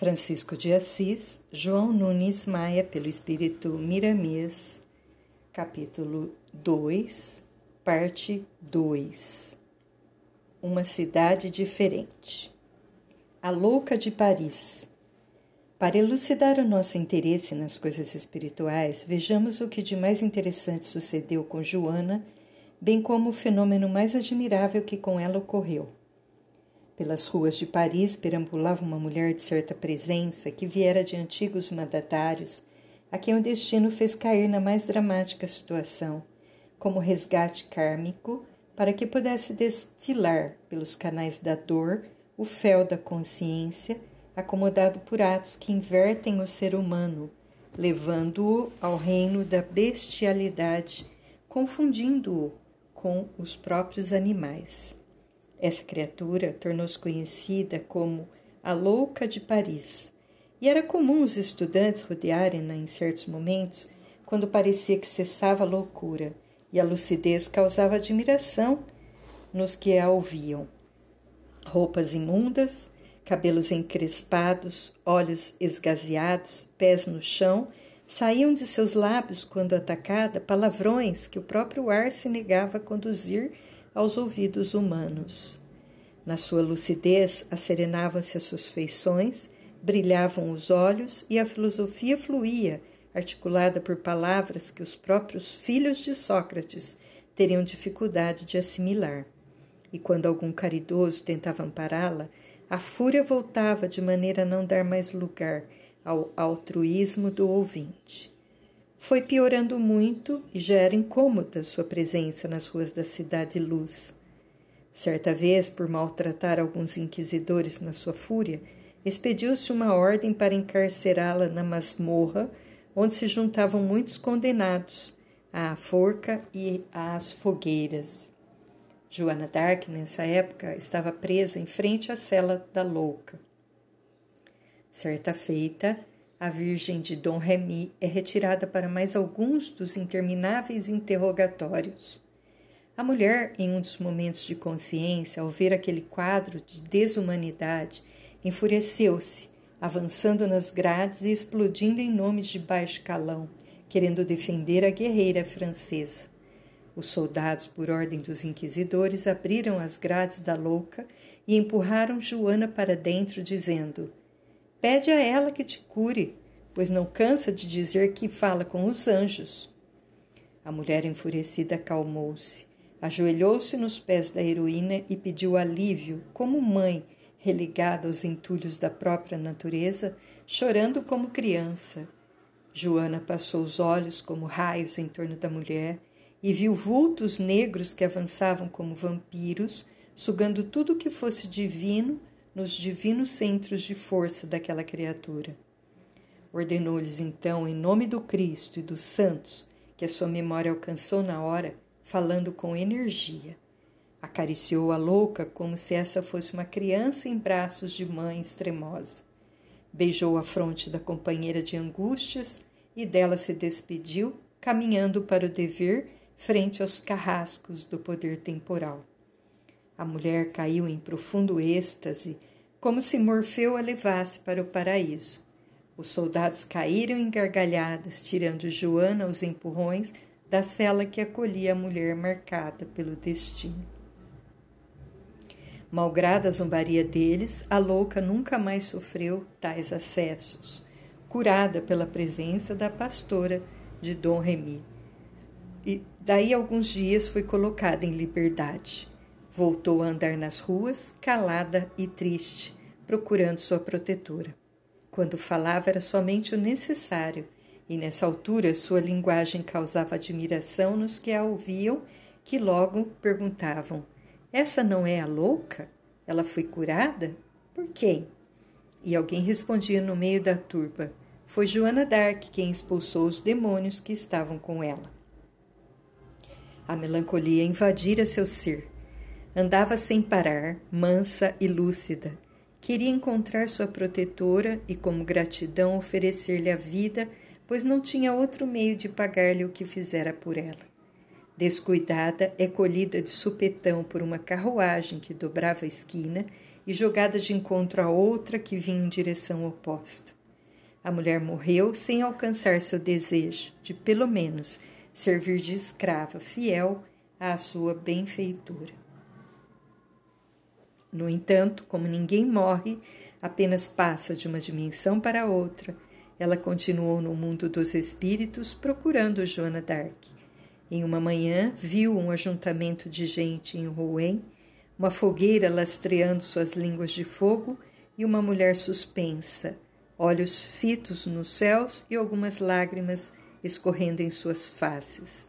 Francisco de Assis, João Nunes Maia, pelo Espírito Miramês, capítulo 2, parte 2 Uma cidade diferente. A Louca de Paris. Para elucidar o nosso interesse nas coisas espirituais, vejamos o que de mais interessante sucedeu com Joana, bem como o fenômeno mais admirável que com ela ocorreu. Pelas ruas de Paris perambulava uma mulher de certa presença que viera de antigos mandatários, a quem o destino fez cair na mais dramática situação, como resgate kármico, para que pudesse destilar pelos canais da dor o fel da consciência, acomodado por atos que invertem o ser humano, levando-o ao reino da bestialidade, confundindo-o com os próprios animais. Essa criatura tornou-se conhecida como a Louca de Paris, e era comum os estudantes rodearem-na em certos momentos, quando parecia que cessava a loucura, e a lucidez causava admiração nos que a ouviam. Roupas imundas, cabelos encrespados, olhos esgazeados, pés no chão, saíam de seus lábios, quando atacada, palavrões que o próprio ar se negava a conduzir aos ouvidos humanos. Na sua lucidez, acerenavam-se as suas feições, brilhavam os olhos e a filosofia fluía, articulada por palavras que os próprios filhos de Sócrates teriam dificuldade de assimilar. E quando algum caridoso tentava ampará-la, a fúria voltava de maneira a não dar mais lugar ao altruísmo do ouvinte. Foi piorando muito e já era incômoda sua presença nas ruas da cidade luz. Certa vez, por maltratar alguns inquisidores na sua fúria, expediu-se uma ordem para encarcerá-la na masmorra, onde se juntavam muitos condenados à forca e às fogueiras. Joana d'Arc, nessa época, estava presa em frente à cela da louca. Certa feita, a Virgem de Dom Remy é retirada para mais alguns dos intermináveis interrogatórios. A mulher, em um dos momentos de consciência, ao ver aquele quadro de desumanidade, enfureceu-se, avançando nas grades e explodindo em nomes de baixo calão, querendo defender a guerreira francesa. Os soldados, por ordem dos inquisidores, abriram as grades da louca e empurraram Joana para dentro, dizendo: Pede a ela que te cure, pois não cansa de dizer que fala com os anjos. A mulher enfurecida acalmou-se, ajoelhou-se nos pés da heroína e pediu alívio, como mãe religada aos entulhos da própria natureza, chorando como criança. Joana passou os olhos como raios em torno da mulher e viu vultos negros que avançavam como vampiros, sugando tudo que fosse divino nos divinos centros de força daquela criatura. Ordenou-lhes então, em nome do Cristo e dos santos, que a sua memória alcançou na hora, falando com energia. Acariciou a louca como se essa fosse uma criança em braços de mãe extremosa. Beijou a fronte da companheira de angústias e dela se despediu, caminhando para o dever frente aos carrascos do poder temporal. A mulher caiu em profundo êxtase, como se Morfeu a levasse para o paraíso. Os soldados caíram em gargalhadas, tirando Joana aos empurrões da cela que acolhia a mulher marcada pelo destino. Malgrada a zombaria deles, a louca nunca mais sofreu tais acessos, curada pela presença da pastora de Dom Remy. E daí alguns dias foi colocada em liberdade. Voltou a andar nas ruas, calada e triste, procurando sua protetora. Quando falava era somente o necessário, e nessa altura sua linguagem causava admiração nos que a ouviam, que logo perguntavam: Essa não é a louca? Ela foi curada? Por quem? E alguém respondia no meio da turba: Foi Joana d'Arc quem expulsou os demônios que estavam com ela. A melancolia invadira seu ser. Andava sem parar, mansa e lúcida Queria encontrar sua protetora e, como gratidão, oferecer-lhe a vida, pois não tinha outro meio de pagar-lhe o que fizera por ela. Descuidada, é colhida de supetão por uma carruagem que dobrava a esquina e jogada de encontro a outra que vinha em direção oposta. A mulher morreu sem alcançar seu desejo de, pelo menos, servir de escrava fiel à sua benfeitura. No entanto, como ninguém morre, apenas passa de uma dimensão para outra, ela continuou no mundo dos espíritos procurando Joana d'Arc. Em uma manhã, viu um ajuntamento de gente em Rouen, uma fogueira lastreando suas línguas de fogo e uma mulher suspensa, olhos fitos nos céus e algumas lágrimas escorrendo em suas faces.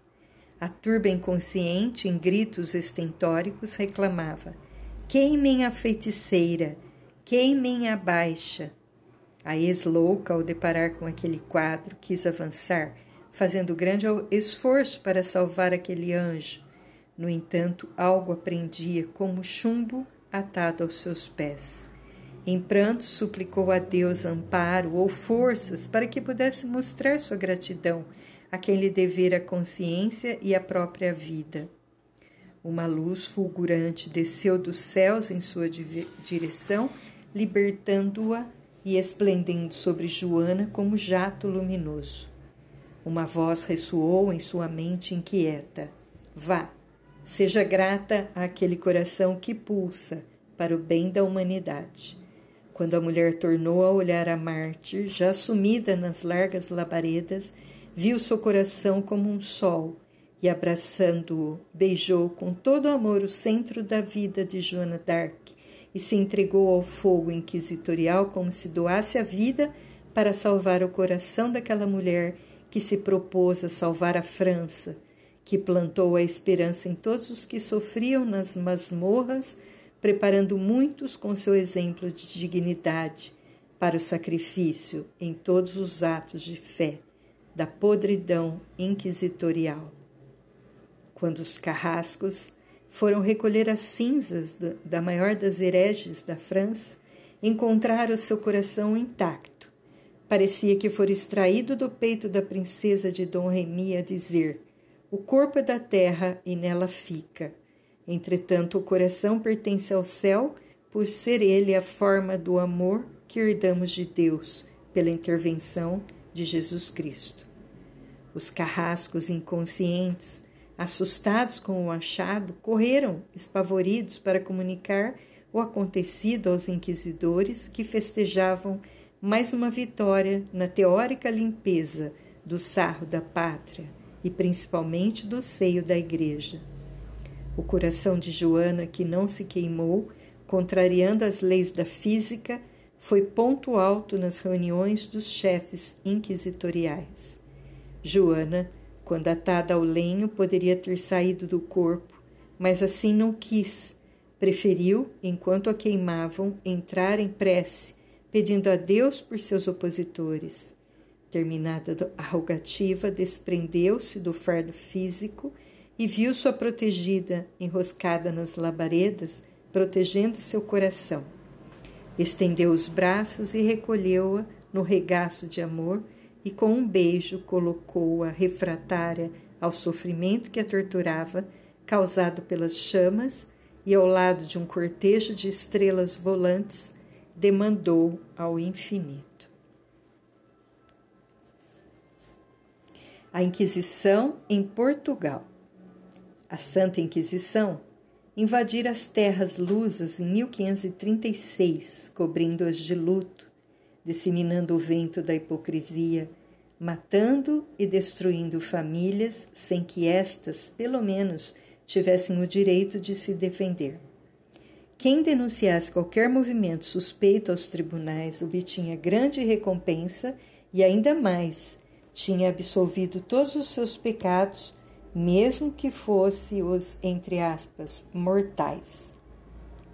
A turba inconsciente, em gritos estentóricos, reclamava: Queimem a feiticeira, queimem a baixa. A ex-louca, ao deparar com aquele quadro, quis avançar, fazendo grande esforço para salvar aquele anjo. No entanto, algo aprendia como chumbo atado aos seus pés. Em pranto, suplicou a Deus amparo ou forças para que pudesse mostrar sua gratidão a quem lhe devera a consciência e a própria vida. Uma luz fulgurante desceu dos céus em sua direção, libertando-a e esplendendo sobre Joana como jato luminoso. Uma voz ressoou em sua mente inquieta: Vá, seja grata àquele coração que pulsa para o bem da humanidade. Quando a mulher tornou a olhar a mártir, já sumida nas largas labaredas, viu seu coração como um sol e, abraçando-o, beijou com todo amor o centro da vida de Joana d'Arc e se entregou ao fogo inquisitorial como se doasse a vida para salvar o coração daquela mulher que se propôs a salvar a França, que plantou a esperança em todos os que sofriam nas masmorras preparando muitos com seu exemplo de dignidade para o sacrifício em todos os atos de fé da podridão inquisitorial. Quando os carrascos foram recolher as cinzas da maior das hereges da França, encontraram seu coração intacto. Parecia que fora extraído do peito da princesa de Dom Remy a dizer: O corpo é da terra e nela fica Entretanto, o coração pertence ao céu, por ser ele a forma do amor que herdamos de Deus pela intervenção de Jesus Cristo. Os carrascos inconscientes, assustados com o achado, correram espavoridos para comunicar o acontecido aos inquisidores que festejavam mais uma vitória na teórica limpeza do sarro da pátria e principalmente do seio da Igreja. O coração de Joana, que não se queimou, contrariando as leis da física, foi ponto alto nas reuniões dos chefes inquisitoriais. Joana, quando atada ao lenho, poderia ter saído do corpo, mas assim não quis. Preferiu, enquanto a queimavam, entrar em prece, pedindo a Deus por seus opositores. Terminada a rogativa, desprendeu-se do fardo físico e viu sua protegida enroscada nas labaredas, protegendo seu coração. Estendeu os braços e recolheu-a no regaço de amor e com um beijo colocou-a refratária ao sofrimento que a torturava, causado pelas chamas, e ao lado de um cortejo de estrelas volantes, demandou ao infinito. A Inquisição em Portugal a Santa Inquisição invadira as terras lusas em 1536, cobrindo-as de luto, disseminando o vento da hipocrisia, matando e destruindo famílias sem que estas, pelo menos, tivessem o direito de se defender. Quem denunciasse qualquer movimento suspeito aos tribunais obtinha grande recompensa e, ainda mais, tinha absolvido todos os seus pecados mesmo que fosse os, entre aspas, mortais.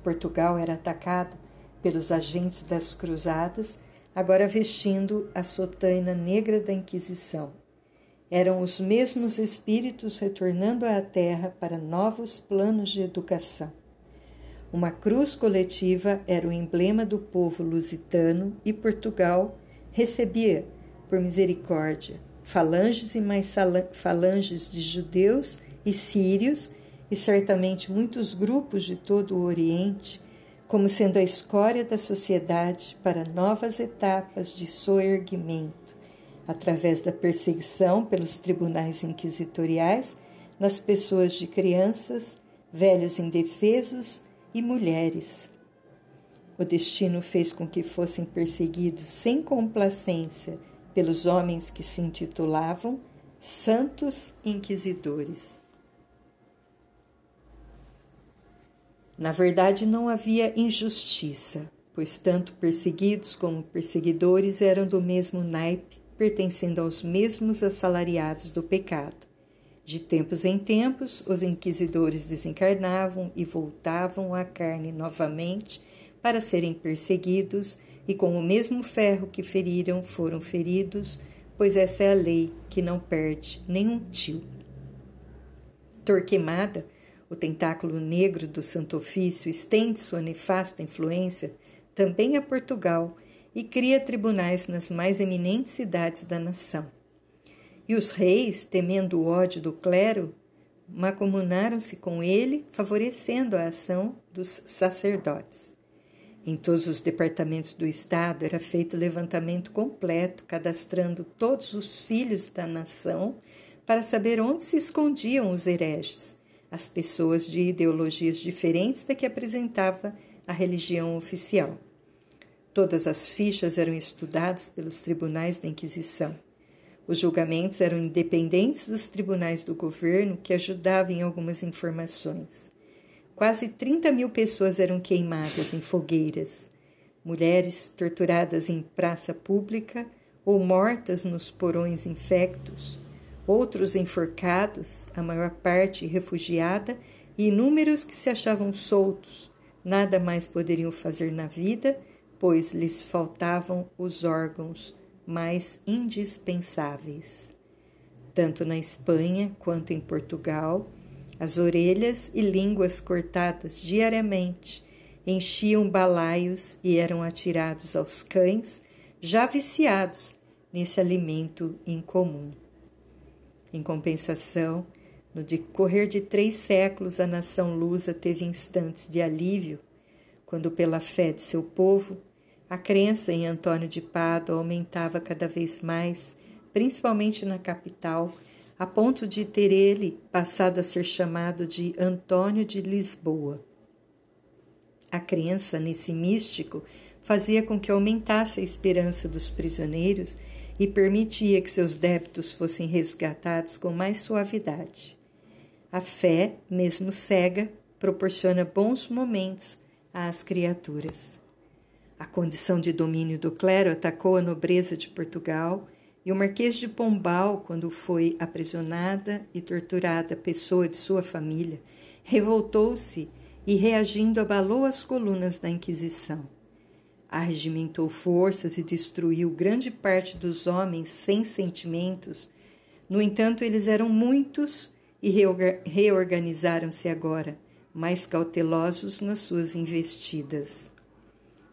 Portugal era atacado pelos agentes das cruzadas, agora vestindo a sotaina negra da Inquisição. Eram os mesmos espíritos retornando à terra para novos planos de educação. Uma cruz coletiva era o emblema do povo lusitano e Portugal recebia, por misericórdia, falanges e mais falanges de judeus e sírios, e certamente muitos grupos de todo o Oriente, como sendo a escória da sociedade para novas etapas de soerguimento, através da perseguição pelos tribunais inquisitoriais nas pessoas de crianças, velhos indefesos e mulheres. O destino fez com que fossem perseguidos sem complacência pelos homens que se intitulavam santos inquisidores. Na verdade, não havia injustiça, pois tanto perseguidos como perseguidores eram do mesmo naipe, pertencendo aos mesmos assalariados do pecado. De tempos em tempos, os inquisidores desencarnavam e voltavam à carne novamente para serem perseguidos, e com o mesmo ferro que feriram foram feridos, pois essa é a lei que não perde nenhum tio. Torquemada o tentáculo negro do Santo Ofício estende sua nefasta influência também a Portugal e cria tribunais nas mais eminentes cidades da nação. E os reis, temendo o ódio do clero, macomunaram-se com ele, favorecendo a ação dos sacerdotes. Em todos os departamentos do Estado era feito levantamento completo, cadastrando todos os filhos da nação para saber onde se escondiam os hereges as pessoas de ideologias diferentes da que apresentava a religião oficial. Todas as fichas eram estudadas pelos tribunais da Inquisição. Os julgamentos eram independentes dos tribunais do governo, que ajudavam em algumas informações. Quase 30 mil pessoas eram queimadas em fogueiras, mulheres torturadas em praça pública ou mortas nos porões infectos, outros enforcados, a maior parte refugiada, e inúmeros que se achavam soltos, nada mais poderiam fazer na vida, pois lhes faltavam os órgãos mais indispensáveis. Tanto na Espanha quanto em Portugal, as orelhas e línguas cortadas diariamente enchiam balaios e eram atirados aos cães, já viciados nesse alimento incomum. Em compensação, no decorrer de três séculos, a nação lusa teve instantes de alívio, quando, pela fé de seu povo, a crença em Antônio de Pádua aumentava cada vez mais, principalmente na capital, a ponto de ter ele passado a ser chamado de Antônio de Lisboa. A crença nesse místico fazia com que aumentasse a esperança dos prisioneiros e permitia que seus débitos fossem resgatados com mais suavidade. A fé, mesmo cega, proporciona bons momentos às criaturas. A condição de domínio do clero atacou a nobreza de Portugal e o Marquês de Pombal, quando foi aprisionada e torturada pessoa de sua família, revoltou-se e, reagindo, abalou as colunas da Inquisição arregimentou forças e destruiu grande parte dos homens sem sentimentos. No entanto, eles eram muitos e reorganizaram-se agora, mais cautelosos nas suas investidas.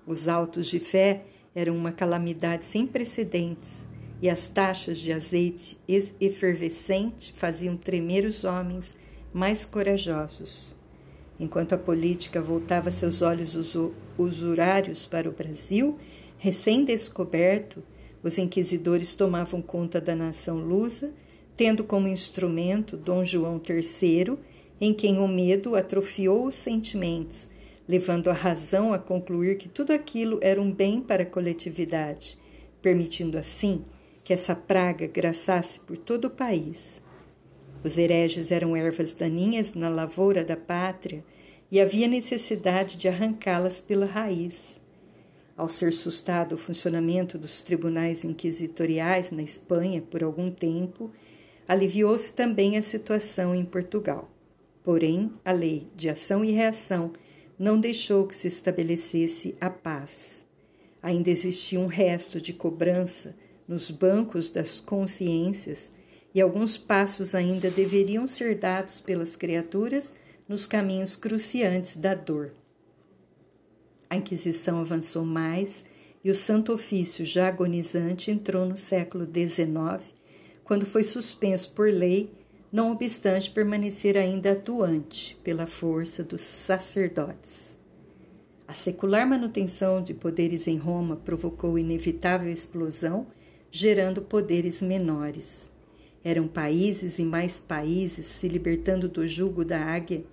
Os autos de fé eram uma calamidade sem precedentes, e as taxas de azeite efervescente faziam tremer os homens mais corajosos. Enquanto a política voltava seus olhos usurários para o Brasil, recém-descoberto, os inquisidores tomavam conta da nação lusa, tendo como instrumento Dom João III, em quem o medo atrofiou os sentimentos, levando a razão a concluir que tudo aquilo era um bem para a coletividade, permitindo assim que essa praga graçasse por todo o país. Os hereges eram ervas daninhas na lavoura da pátria e havia necessidade de arrancá-las pela raiz. Ao ser sustado o funcionamento dos tribunais inquisitoriais na Espanha por algum tempo, aliviou-se também a situação em Portugal. Porém, a lei de ação e reação não deixou que se estabelecesse a paz. Ainda existia um resto de cobrança nos bancos das consciências e alguns passos ainda deveriam ser dados pelas criaturas nos caminhos cruciantes da dor. A Inquisição avançou mais e o Santo Ofício, já agonizante, entrou no século XIX, quando foi suspenso por lei, não obstante permanecer ainda atuante pela força dos sacerdotes. A secular manutenção de poderes em Roma provocou inevitável explosão, gerando poderes menores. Eram países e mais países se libertando do jugo da águia,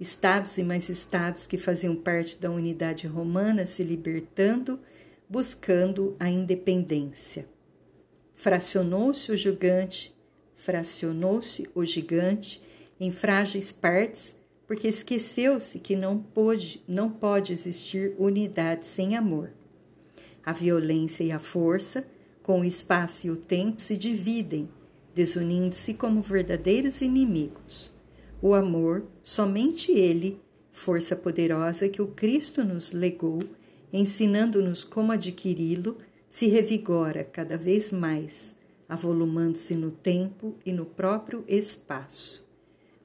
estados e mais estados que faziam parte da unidade romana se libertando, buscando a independência. Fracionou-se o gigante, fracionou-se o gigante em frágeis partes porque esqueceu-se que não pode, não pode existir unidade sem amor. A violência e a força, com o espaço e o tempo, se dividem, desunindo-se como verdadeiros inimigos. O amor, somente ele, força poderosa que o Cristo nos legou, ensinando-nos como adquiri-lo, se revigora cada vez mais, avolumando-se no tempo e no próprio espaço.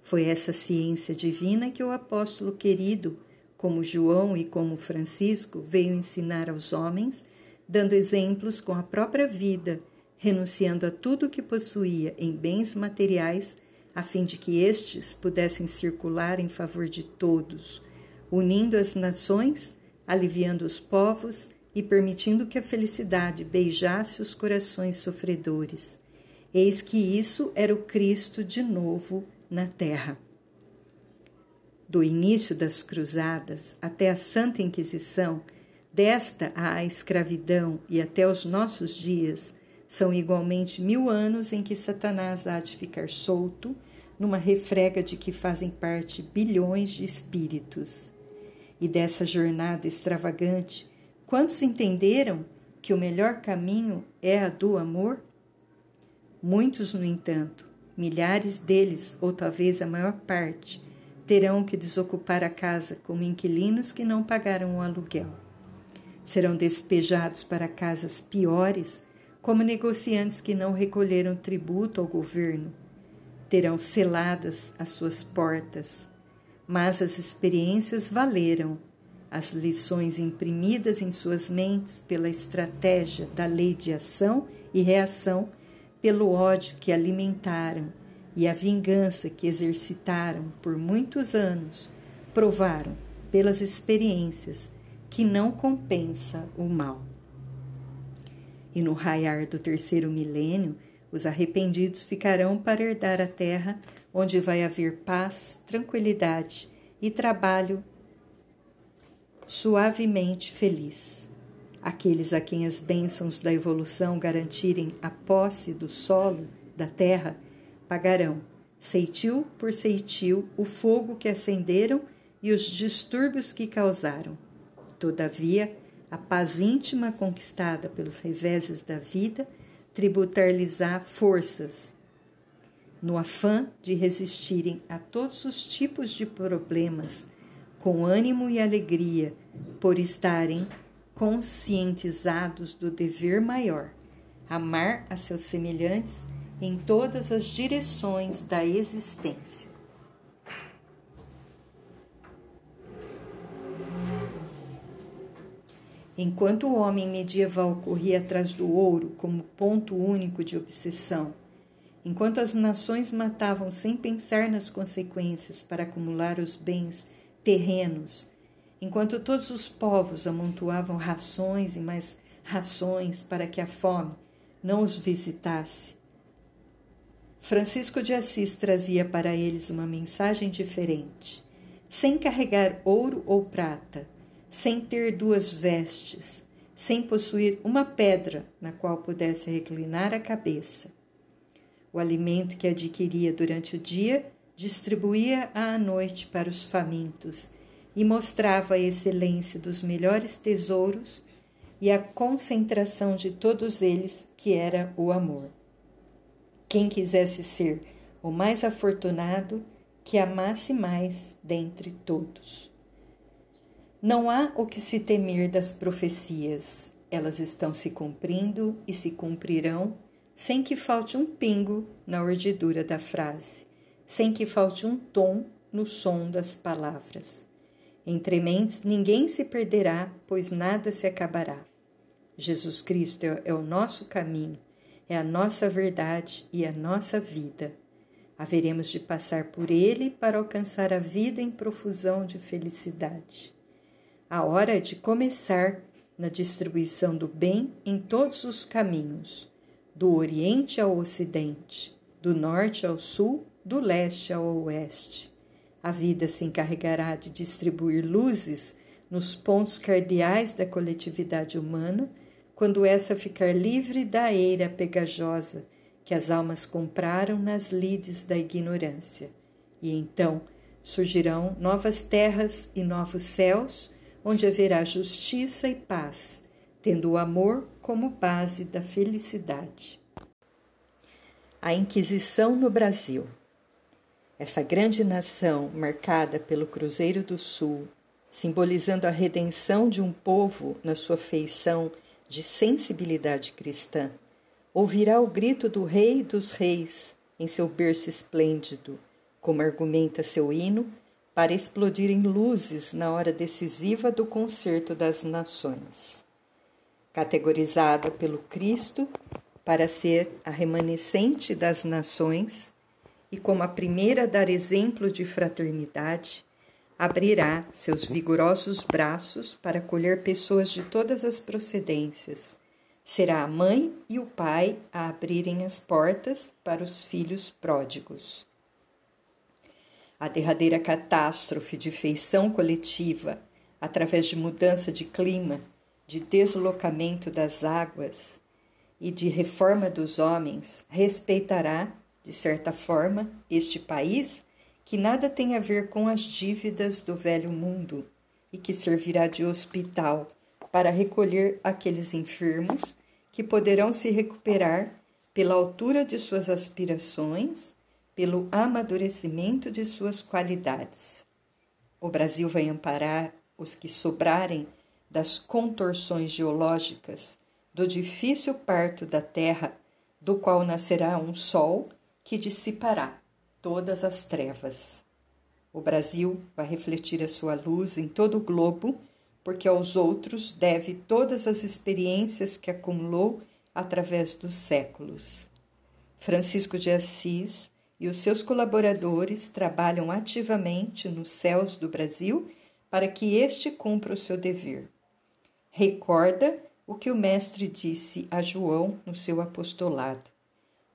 Foi essa ciência divina que o apóstolo querido, como João e como Francisco, veio ensinar aos homens, dando exemplos com a própria vida, renunciando a tudo o que possuía em bens materiais, a fim de que estes pudessem circular em favor de todos, unindo as nações, aliviando os povos e permitindo que a felicidade beijasse os corações sofredores. Eis que isso era o Cristo de novo na terra. Do início das cruzadas até a Santa Inquisição, desta à escravidão e até os nossos dias, são igualmente mil anos em que Satanás há de ficar solto numa refrega de que fazem parte bilhões de espíritos. E dessa jornada extravagante, quantos entenderam que o melhor caminho é a do amor? Muitos, no entanto, Milhares deles, ou talvez a maior parte, terão que desocupar a casa como inquilinos que não pagaram o aluguel. Serão despejados para casas piores, como negociantes que não recolheram tributo ao governo. Terão seladas as suas portas. Mas as experiências valeram, as lições imprimidas em suas mentes pela estratégia da lei de ação e reação pelo ódio que alimentaram e a vingança que exercitaram por muitos anos, provaram, pelas experiências, que não compensa o mal. E no raiar do terceiro milênio, os arrependidos ficarão para herdar a terra onde vai haver paz, tranquilidade e trabalho suavemente feliz aqueles a quem as bênçãos da evolução garantirem a posse do solo, da terra, pagarão, ceitil por ceitil, o fogo que acenderam e os distúrbios que causaram. Todavia, a paz íntima conquistada pelos reveses da vida tributar-lhes-á forças, no afã de resistirem a todos os tipos de problemas, com ânimo e alegria, por estarem conscientizados do dever maior, amar a seus semelhantes em todas as direções da existência. Enquanto o homem medieval corria atrás do ouro como ponto único de obsessão, enquanto as nações matavam sem pensar nas consequências para acumular os bens terrenos enquanto todos os povos amontoavam rações e mais rações para que a fome não os visitasse. Francisco de Assis trazia para eles uma mensagem diferente, sem carregar ouro ou prata, sem ter duas vestes, sem possuir uma pedra na qual pudesse reclinar a cabeça. O alimento que adquiria durante o dia distribuía à noite para os famintos e mostrava a excelência dos melhores tesouros e a concentração de todos eles, que era o amor. Quem quisesse ser o mais afortunado, que amasse mais dentre todos. Não há o que se temer das profecias, elas estão se cumprindo e se cumprirão sem que falte um pingo na urdidura da frase, sem que falte um tom no som das palavras. Entre mentes ninguém se perderá, pois nada se acabará. Jesus Cristo é, é o nosso caminho, é a nossa verdade e a nossa vida. Haveremos de passar por ele para alcançar a vida em profusão de felicidade. A hora de começar na distribuição do bem em todos os caminhos, do Oriente ao Ocidente, do Norte ao Sul, do Leste ao Oeste. A vida se encarregará de distribuir luzes nos pontos cardeais da coletividade humana, quando essa ficar livre da eira pegajosa que as almas compraram nas lides da ignorância. E então surgirão novas terras e novos céus onde haverá justiça e paz, tendo o amor como base da felicidade. A Inquisição no Brasil. Essa grande nação, marcada pelo Cruzeiro do Sul, simbolizando a redenção de um povo na sua feição de sensibilidade cristã, ouvirá o grito do Rei dos Reis em seu berço esplêndido, como argumenta seu hino para explodir em luzes na hora decisiva do concerto das nações. Categorizada pelo Cristo para ser a remanescente das nações e como a primeira a dar exemplo de fraternidade, abrirá seus vigorosos braços para acolher pessoas de todas as procedências. Será a mãe e o pai a abrirem as portas para os filhos pródigos. A derradeira catástrofe de feição coletiva, através de mudança de clima, de deslocamento das águas e de reforma dos homens, respeitará, de certa forma, este país que nada tem a ver com as dívidas do velho mundo e que servirá de hospital para recolher aqueles enfermos que poderão se recuperar pela altura de suas aspirações pelo amadurecimento de suas qualidades. O Brasil vai amparar os que sobrarem das contorções geológicas do difícil parto da terra, do qual nascerá um sol que dissipará todas as trevas. O Brasil vai refletir a sua luz em todo o globo, porque aos outros deve todas as experiências que acumulou através dos séculos. Francisco de Assis e os seus colaboradores trabalham ativamente nos céus do Brasil para que este cumpra o seu dever. Recorda o que o Mestre disse a João no seu apostolado: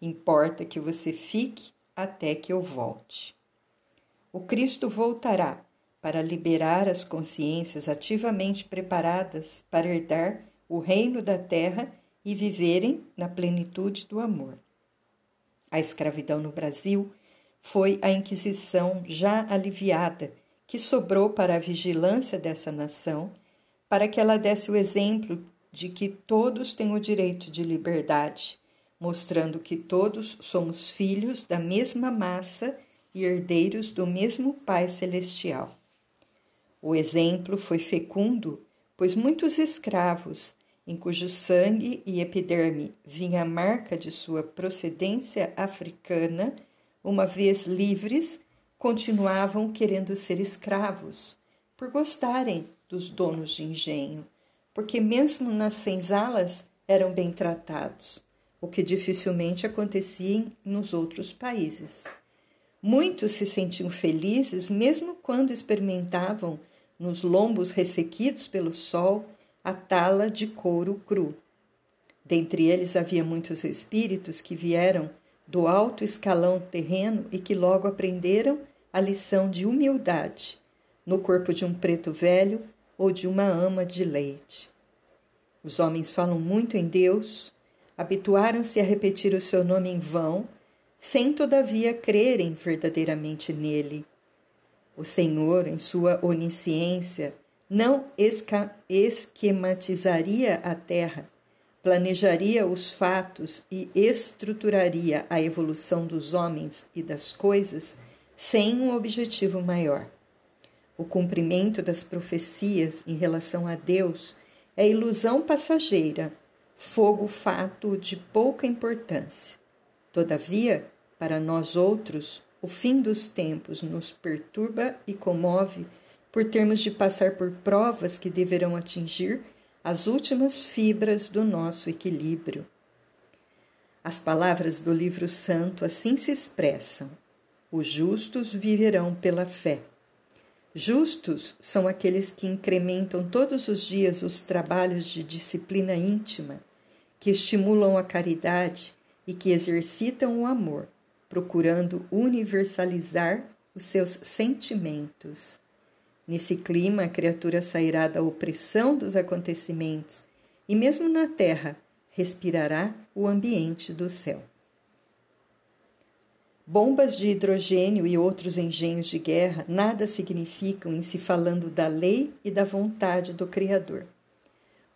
Importa que você fique até que eu volte. O Cristo voltará para liberar as consciências ativamente preparadas para herdar o reino da terra e viverem na plenitude do amor. A escravidão no Brasil foi a Inquisição já aliviada que sobrou para a vigilância dessa nação, para que ela desse o exemplo de que todos têm o direito de liberdade, mostrando que todos somos filhos da mesma massa e herdeiros do mesmo Pai Celestial. O exemplo foi fecundo, pois muitos escravos em cujo sangue e epiderme vinha a marca de sua procedência africana, uma vez livres, continuavam querendo ser escravos, por gostarem dos donos de engenho, porque mesmo nas senzalas eram bem tratados, o que dificilmente acontecia nos outros países. Muitos se sentiam felizes mesmo quando experimentavam, nos lombos ressequidos pelo sol, a tala de couro cru. Dentre eles havia muitos espíritos que vieram do alto escalão terreno e que logo aprenderam a lição de humildade no corpo de um preto velho ou de uma ama de leite. Os homens falam muito em Deus, habituaram-se a repetir o seu nome em vão, sem todavia crerem verdadeiramente nele. O Senhor, em sua onisciência, não esquematizaria a Terra, planejaria os fatos e estruturaria a evolução dos homens e das coisas sem um objetivo maior. O cumprimento das profecias em relação a Deus é ilusão passageira, fogo fato de pouca importância. Todavia, para nós outros, o fim dos tempos nos perturba e comove por termos de passar por provas que deverão atingir as últimas fibras do nosso equilíbrio. As palavras do livro santo assim se expressam: os justos viverão pela fé. Justos são aqueles que incrementam todos os dias os trabalhos de disciplina íntima, que estimulam a caridade e que exercitam o amor, procurando universalizar os seus sentimentos. Nesse clima, a criatura sairá da opressão dos acontecimentos e, mesmo na terra, respirará o ambiente do céu. Bombas de hidrogênio e outros engenhos de guerra nada significam em se falando da lei e da vontade do Criador.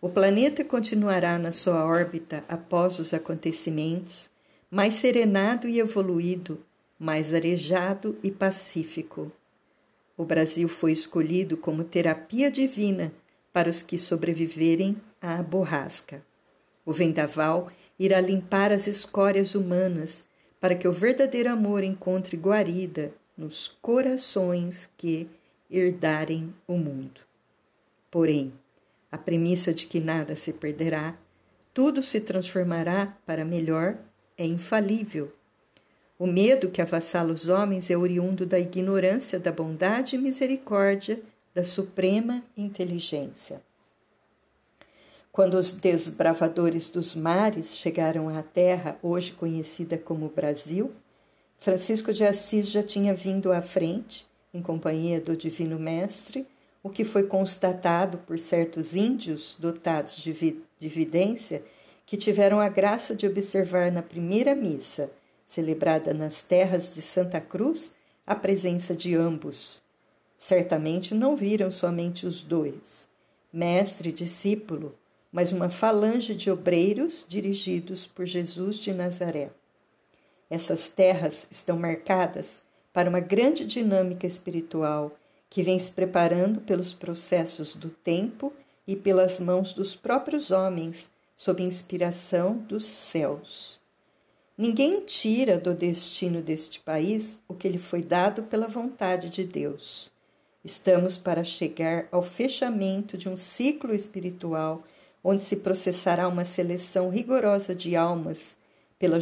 O planeta continuará na sua órbita após os acontecimentos, mais serenado e evoluído, mais arejado e pacífico. O Brasil foi escolhido como terapia divina para os que sobreviverem à borrasca. O vendaval irá limpar as escórias humanas para que o verdadeiro amor encontre guarida nos corações que herdarem o mundo. Porém, a premissa de que nada se perderá, tudo se transformará para melhor, é infalível. O medo que avassala os homens é oriundo da ignorância da bondade e misericórdia da suprema inteligência. Quando os desbravadores dos mares chegaram à terra, hoje conhecida como Brasil, Francisco de Assis já tinha vindo à frente, em companhia do Divino Mestre, o que foi constatado por certos índios dotados de, vi de vidência que tiveram a graça de observar na primeira missa, celebrada nas terras de Santa Cruz, a presença de ambos. Certamente não viram somente os dois, mestre e discípulo, mas uma falange de obreiros dirigidos por Jesus de Nazaré. Essas terras estão marcadas para uma grande dinâmica espiritual que vem se preparando pelos processos do tempo e pelas mãos dos próprios homens, sob inspiração dos céus. Ninguém tira do destino deste país o que lhe foi dado pela vontade de Deus. Estamos para chegar ao fechamento de um ciclo espiritual onde se processará uma seleção rigorosa de almas pela,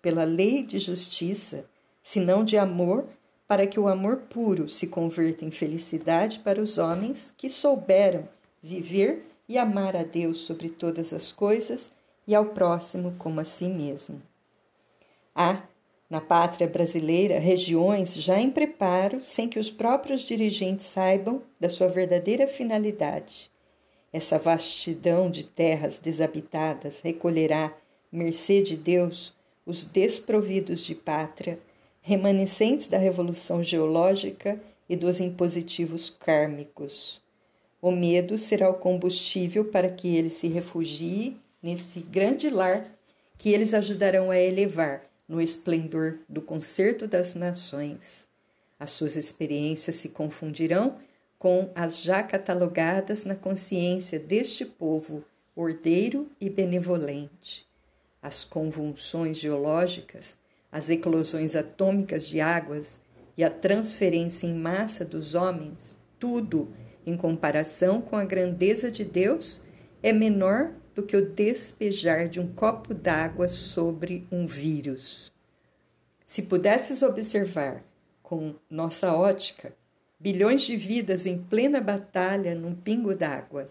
pela lei de justiça, se não de amor, para que o amor puro se converta em felicidade para os homens que souberam viver e amar a Deus sobre todas as coisas e ao próximo como a si mesmo. Há, na pátria brasileira, regiões já em preparo sem que os próprios dirigentes saibam da sua verdadeira finalidade essa vastidão de terras desabitadas recolherá, mercê de Deus, os desprovidos de pátria, remanescentes da revolução geológica e dos impositivos kármicos. O medo será o combustível para que eles se refugiem nesse grande lar que eles ajudarão a elevar no esplendor do concerto das nações. As suas experiências se confundirão com as já catalogadas na consciência deste povo ordeiro e benevolente. As convulsões geológicas, as eclosões atômicas de águas e a transferência em massa dos homens, tudo, em comparação com a grandeza de Deus, é menor do que o despejar de um copo d'água sobre um vírus. Se pudesses observar com nossa ótica bilhões de vidas em plena batalha num pingo d'água.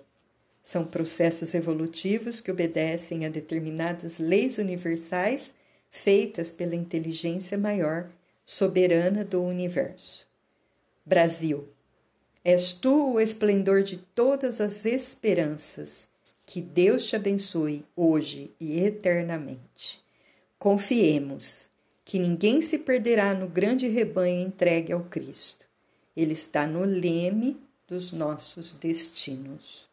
São processos evolutivos que obedecem a determinadas leis universais feitas pela inteligência maior, soberana do universo. Brasil, és tu o esplendor de todas as esperanças. Que Deus te abençoe hoje e eternamente. Confiemos que ninguém se perderá no grande rebanho entregue ao Cristo ele está no leme dos nossos destinos.